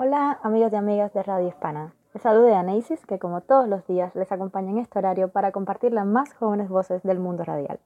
Hola amigos y amigas de Radio Hispana. Les salude Aneisis, que como todos los días les acompaña en este horario para compartir las más jóvenes voces del mundo radial.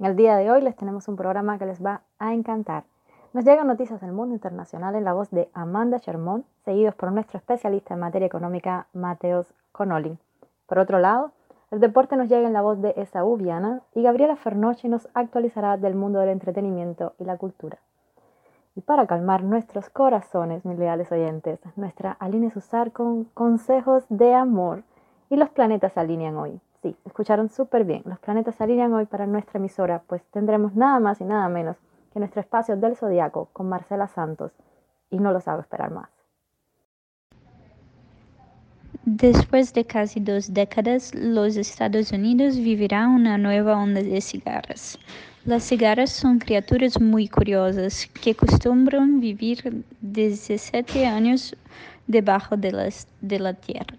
En el día de hoy les tenemos un programa que les va a encantar. Nos llegan noticias del mundo internacional en la voz de Amanda Shermont, seguidos por nuestro especialista en materia económica, Mateos Connolly. Por otro lado, el deporte nos llega en la voz de Esaú Viana y Gabriela Fernoche nos actualizará del mundo del entretenimiento y la cultura. Y para calmar nuestros corazones, mis leales oyentes, nuestra Aline Susar con consejos de amor. Y los planetas alinean hoy. Sí, escucharon súper bien. Los planetas se alinean hoy para nuestra emisora, pues tendremos nada más y nada menos que nuestro espacio del zodiaco con Marcela Santos. Y no lo sabe esperar más. Después de casi dos décadas, los Estados Unidos vivirán una nueva onda de cigarras. Las cigarras son criaturas muy curiosas que acostumbran vivir 17 años debajo de, las, de la tierra.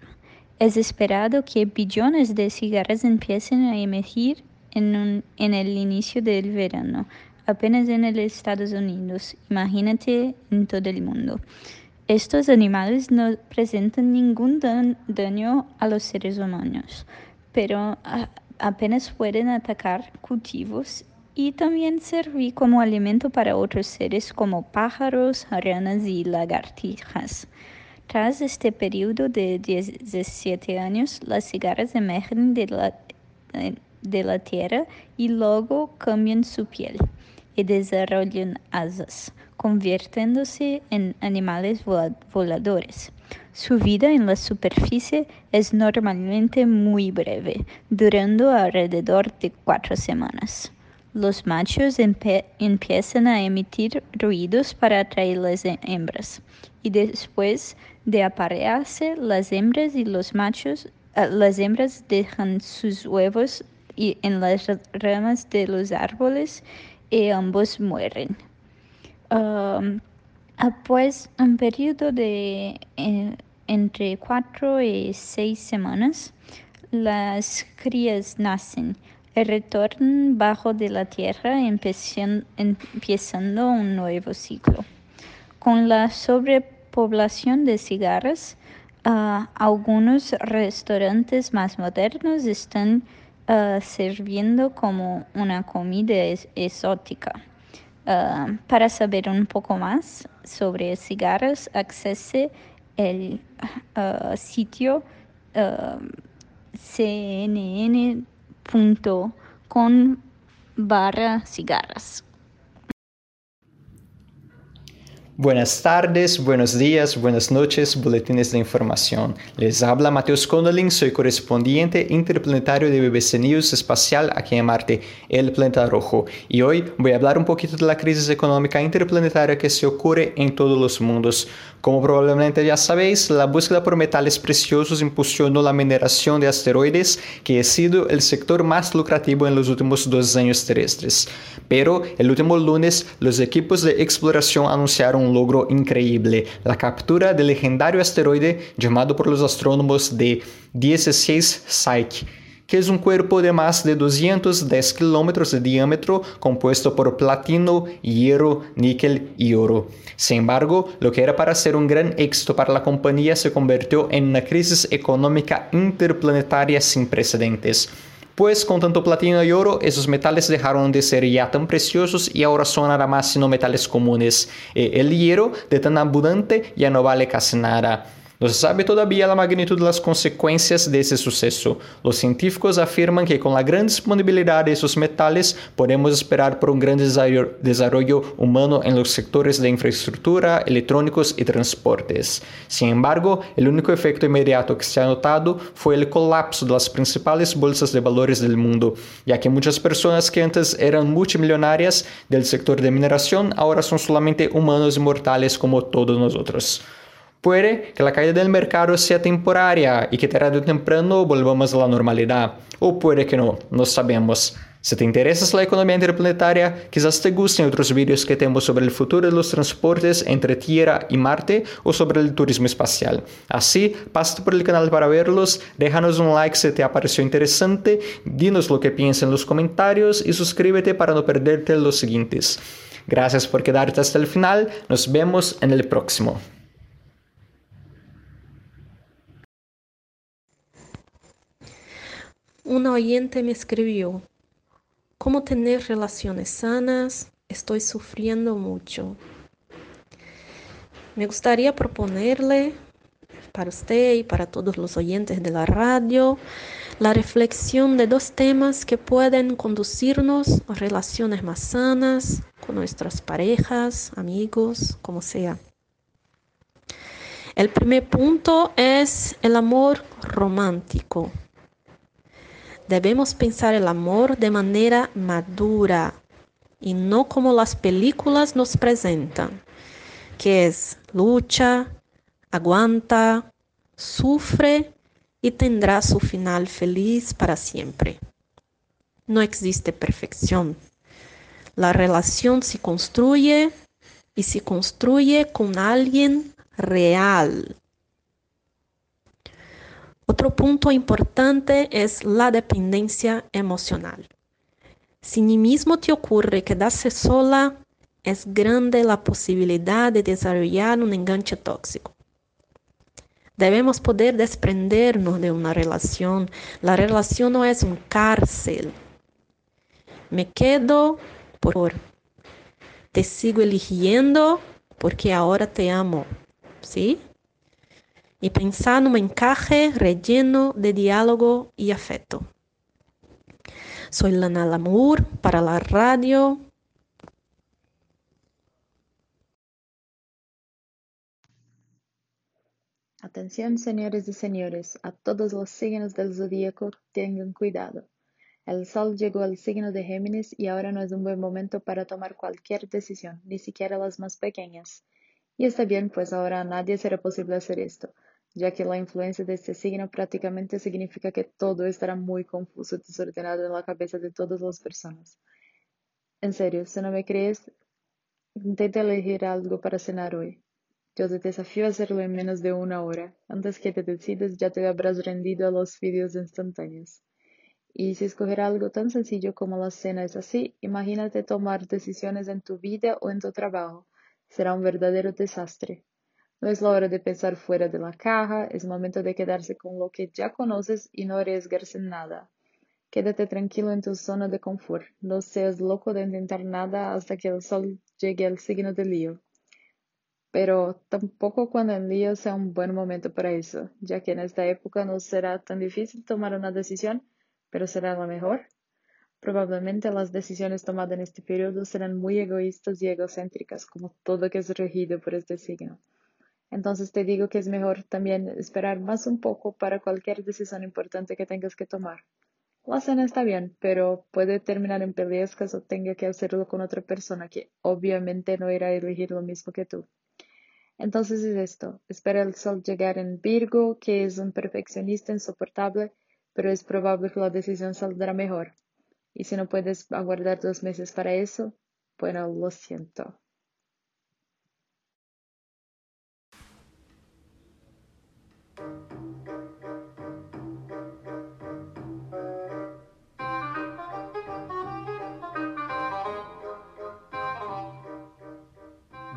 Es esperado que billones de cigarras empiecen a emergir en, en el inicio del verano, apenas en los Estados Unidos, imagínate en todo el mundo. Estos animales no presentan ningún daño a los seres humanos, pero apenas pueden atacar cultivos y también servir como alimento para otros seres como pájaros, ranas y lagartijas. Tras este periodo de 17 años, las cigarras emergen de la, de la tierra y luego cambian su piel y desarrollan asas, convirtiéndose en animales voladores. Su vida en la superficie es normalmente muy breve, durando alrededor de cuatro semanas. Los machos empiezan a emitir ruidos para atraer las hembras y después de aparearse las hembras y los machos, ah, las hembras dejan sus huevos en las ramas de los árboles y ambos mueren. Um, pues un periodo de entre cuatro y seis semanas, las crías nacen retornan bajo de la tierra empezando un nuevo ciclo. Con la sobrepoblación de cigarras, ah, algunos restaurantes más modernos están ah, sirviendo como una comida exótica. Ah, para saber un poco más sobre cigarras, accese el sitio CNN punto con barra cigarras. Buenas tardes, buenos días, buenas noches, boletines de información. Les habla Mateus Condolin, soy correspondiente interplanetario de BBC News Espacial aquí en Marte, el planeta rojo. Y hoy voy a hablar un poquito de la crisis económica interplanetaria que se ocurre en todos los mundos. Como probablemente ya sabéis, la búsqueda por metales preciosos impulsionó la mineración de asteroides, que ha sido el sector más lucrativo en los últimos dos años terrestres. Pero el último lunes, los equipos de exploración anunciaron un logro increíble, la captura del legendario asteroide llamado por los astrónomos de 16 Psyche que es un cuerpo de más de 210 kilómetros de diámetro compuesto por platino, hierro, níquel y oro. Sin embargo, lo que era para ser un gran éxito para la compañía se convirtió en una crisis económica interplanetaria sin precedentes. Pues con tanto platino y oro, esos metales dejaron de ser ya tan preciosos y ahora son nada más sino metales comunes. Eh, el hierro, de tan abundante, ya no vale casi nada. No se sabe todavía la magnitud de las consecuencias de ese suceso. Los científicos afirman que con la gran disponibilidad de esos metales podemos esperar por un gran desarrollo humano en los sectores de infraestructura, electrónicos y transportes. Sin embargo, el único efecto inmediato que se ha notado fue el colapso de las principales bolsas de valores del mundo, ya que muchas personas que antes eran multimillonarias del sector de mineración ahora son solamente humanos y mortales como todos nosotros. Puede que la caída del mercado sea temporaria y que tarde o temprano volvamos a la normalidad, o puede que no, no sabemos. Si te interesa la economía interplanetaria, quizás te gusten otros vídeos que tenemos sobre el futuro de los transportes entre Tierra y Marte o sobre el turismo espacial. Así, pasa por el canal para verlos, déjanos un like si te ha parecido interesante, dinos lo que piensas en los comentarios y suscríbete para no perderte los siguientes. Gracias por quedarte hasta el final, nos vemos en el próximo. Una oyente me escribió, ¿cómo tener relaciones sanas? Estoy sufriendo mucho. Me gustaría proponerle para usted y para todos los oyentes de la radio la reflexión de dos temas que pueden conducirnos a relaciones más sanas con nuestras parejas, amigos, como sea. El primer punto es el amor romántico. Debemos pensar el amor de manera madura y no como las películas nos presentan, que es lucha, aguanta, sufre y tendrá su final feliz para siempre. No existe perfección. La relación se construye y se construye con alguien real, otro punto importante es la dependencia emocional. Si ni mismo te ocurre quedarse sola, es grande la posibilidad de desarrollar un enganche tóxico. Debemos poder desprendernos de una relación. La relación no es un cárcel. Me quedo por... Te sigo eligiendo porque ahora te amo. ¿Sí? Y pensar en un encaje relleno de diálogo y afecto. Soy Lana Lamour para la radio. Atención, señores y señores, a todos los signos del zodíaco, tengan cuidado. El sol llegó al signo de Géminis y ahora no es un buen momento para tomar cualquier decisión, ni siquiera las más pequeñas. Y está bien, pues ahora a nadie será posible hacer esto ya que la influencia de este signo prácticamente significa que todo estará muy confuso y desordenado en la cabeza de todas las personas. En serio, si no me crees, intenta elegir algo para cenar hoy. Yo te desafío a hacerlo en menos de una hora. Antes que te decidas, ya te habrás rendido a los vídeos instantáneos. Y si escoger algo tan sencillo como la cena es así, imagínate tomar decisiones en tu vida o en tu trabajo. Será un verdadero desastre. No es la hora de pensar fuera de la caja, es momento de quedarse con lo que ya conoces y no arriesgarse nada. Quédate tranquilo en tu zona de confort, no seas loco de intentar nada hasta que el sol llegue al signo de lío. Pero tampoco cuando el lío sea un buen momento para eso, ya que en esta época no será tan difícil tomar una decisión, pero será la mejor. Probablemente las decisiones tomadas en este periodo serán muy egoístas y egocéntricas, como todo que es regido por este signo. Entonces te digo que es mejor también esperar más un poco para cualquier decisión importante que tengas que tomar. La cena está bien, pero puede terminar en peleas caso tenga que hacerlo con otra persona que obviamente no irá a elegir lo mismo que tú. Entonces es esto, espera el sol llegar en Virgo, que es un perfeccionista insoportable, pero es probable que la decisión saldrá mejor. Y si no puedes aguardar dos meses para eso, bueno, lo siento.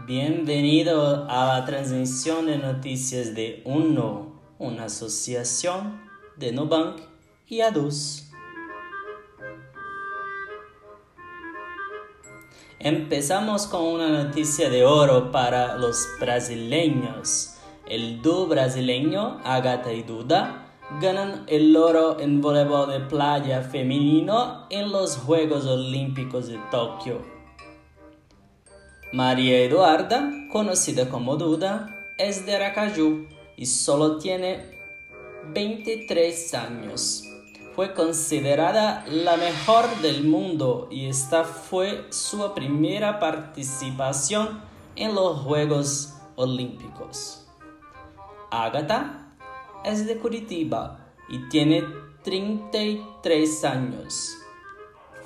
Bienvenido a la transmisión de noticias de UNO, una asociación de Nubank y ADUS. Empezamos con una noticia de oro para los brasileños. El dúo brasileño Agatha y Duda ganan el oro en voleibol de playa femenino en los Juegos Olímpicos de Tokio. María Eduarda, conocida como Duda, es de Aracaju y solo tiene 23 años. Fue considerada la mejor del mundo y esta fue su primera participación en los Juegos Olímpicos. Agatha es de Curitiba y tiene 33 años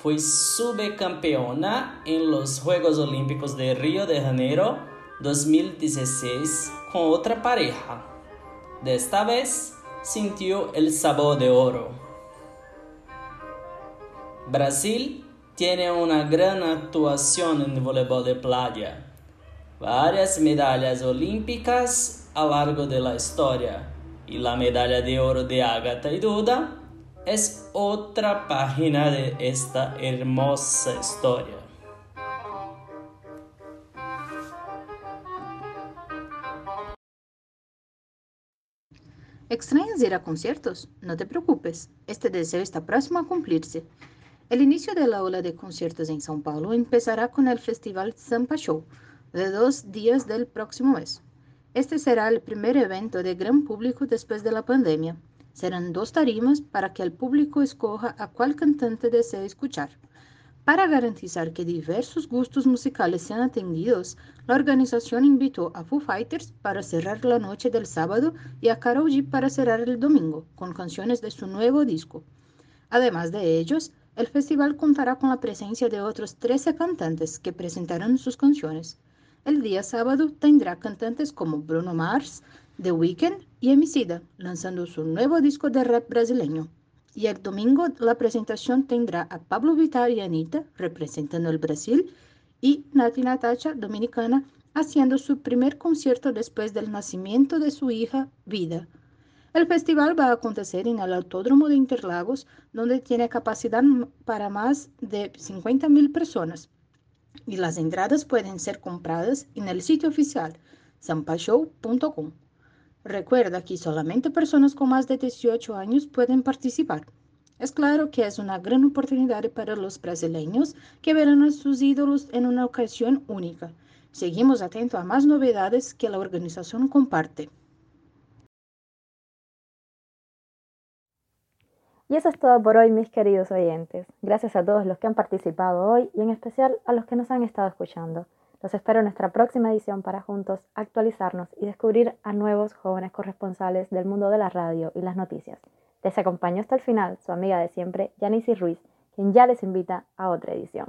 fue subcampeona en los Juegos Olímpicos de Río de Janeiro 2016 con otra pareja. De esta vez sintió el sabor de oro. Brasil tiene una gran actuación en el voleibol de playa. Varias medallas olímpicas a largo de la historia y la medalla de oro de Agatha y Duda es otra página de esta hermosa historia. ¿Extrañas ir a conciertos? No te preocupes, este deseo está próximo a cumplirse. El inicio de la ola de conciertos en São Paulo empezará con el Festival Sampa Show, de dos días del próximo mes. Este será el primer evento de gran público después de la pandemia. Serán dos tarimas para que el público escoja a cuál cantante desea escuchar. Para garantizar que diversos gustos musicales sean atendidos, la organización invitó a Foo Fighters para cerrar la noche del sábado y a Karol G para cerrar el domingo con canciones de su nuevo disco. Además de ellos, el festival contará con la presencia de otros 13 cantantes que presentarán sus canciones. El día sábado tendrá cantantes como Bruno Mars, The Weeknd y Emicida, lanzando su nuevo disco de rap brasileño. Y el domingo la presentación tendrá a Pablo Vittar y Anita representando el Brasil y Nati Natacha, dominicana, haciendo su primer concierto después del nacimiento de su hija Vida. El festival va a acontecer en el Autódromo de Interlagos, donde tiene capacidad para más de 50.000 personas. Y las entradas pueden ser compradas en el sitio oficial zampashow.com. Recuerda que solamente personas con más de 18 años pueden participar. Es claro que es una gran oportunidad para los brasileños que verán a sus ídolos en una ocasión única. Seguimos atentos a más novedades que la organización comparte. Y eso es todo por hoy, mis queridos oyentes. Gracias a todos los que han participado hoy y en especial a los que nos han estado escuchando. Los espero en nuestra próxima edición para juntos actualizarnos y descubrir a nuevos jóvenes corresponsales del mundo de la radio y las noticias. Les acompaño hasta el final su amiga de siempre, Janice Ruiz, quien ya les invita a otra edición.